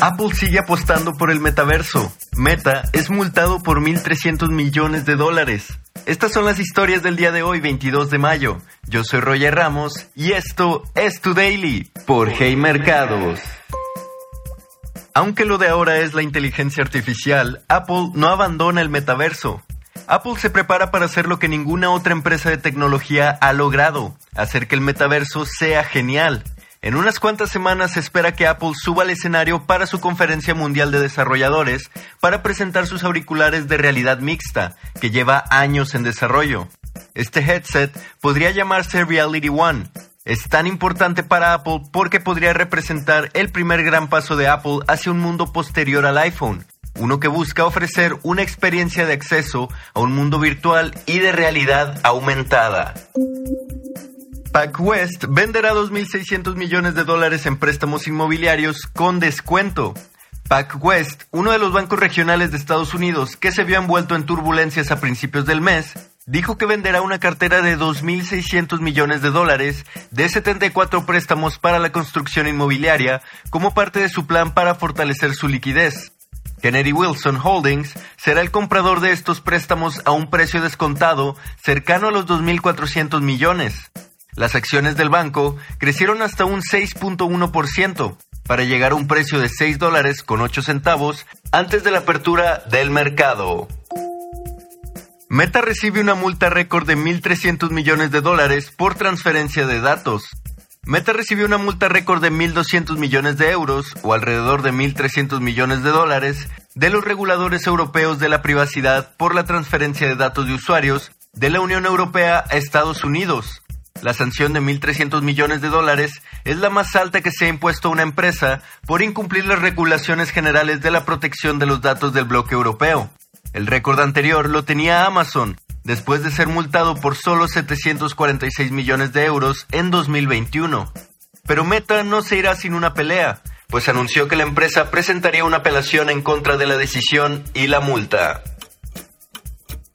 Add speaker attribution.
Speaker 1: Apple sigue apostando por el metaverso. Meta es multado por 1.300 millones de dólares. Estas son las historias del día de hoy, 22 de mayo. Yo soy Roger Ramos y esto es Tu Daily por Hey Mercados. Aunque lo de ahora es la inteligencia artificial, Apple no abandona el metaverso. Apple se prepara para hacer lo que ninguna otra empresa de tecnología ha logrado, hacer que el metaverso sea genial. En unas cuantas semanas se espera que Apple suba al escenario para su conferencia mundial de desarrolladores para presentar sus auriculares de realidad mixta, que lleva años en desarrollo. Este headset podría llamarse Reality One. Es tan importante para Apple porque podría representar el primer gran paso de Apple hacia un mundo posterior al iPhone, uno que busca ofrecer una experiencia de acceso a un mundo virtual y de realidad aumentada. PacWest venderá 2.600 millones de dólares en préstamos inmobiliarios con descuento. PacWest, uno de los bancos regionales de Estados Unidos que se vio envuelto en turbulencias a principios del mes, dijo que venderá una cartera de 2.600 millones de dólares de 74 préstamos para la construcción inmobiliaria como parte de su plan para fortalecer su liquidez. Kennedy Wilson Holdings será el comprador de estos préstamos a un precio descontado cercano a los 2.400 millones. Las acciones del banco crecieron hasta un 6.1% para llegar a un precio de 6 dólares con 8 centavos antes de la apertura del mercado. Meta recibe una multa récord de 1.300 millones de dólares por transferencia de datos. Meta recibió una multa récord de 1.200 millones de euros, o alrededor de 1.300 millones de dólares, de los reguladores europeos de la privacidad por la transferencia de datos de usuarios de la Unión Europea a Estados Unidos. La sanción de 1.300 millones de dólares es la más alta que se ha impuesto a una empresa por incumplir las regulaciones generales de la protección de los datos del bloque europeo. El récord anterior lo tenía Amazon, después de ser multado por solo 746 millones de euros en 2021. Pero Meta no se irá sin una pelea, pues anunció que la empresa presentaría una apelación en contra de la decisión y la multa.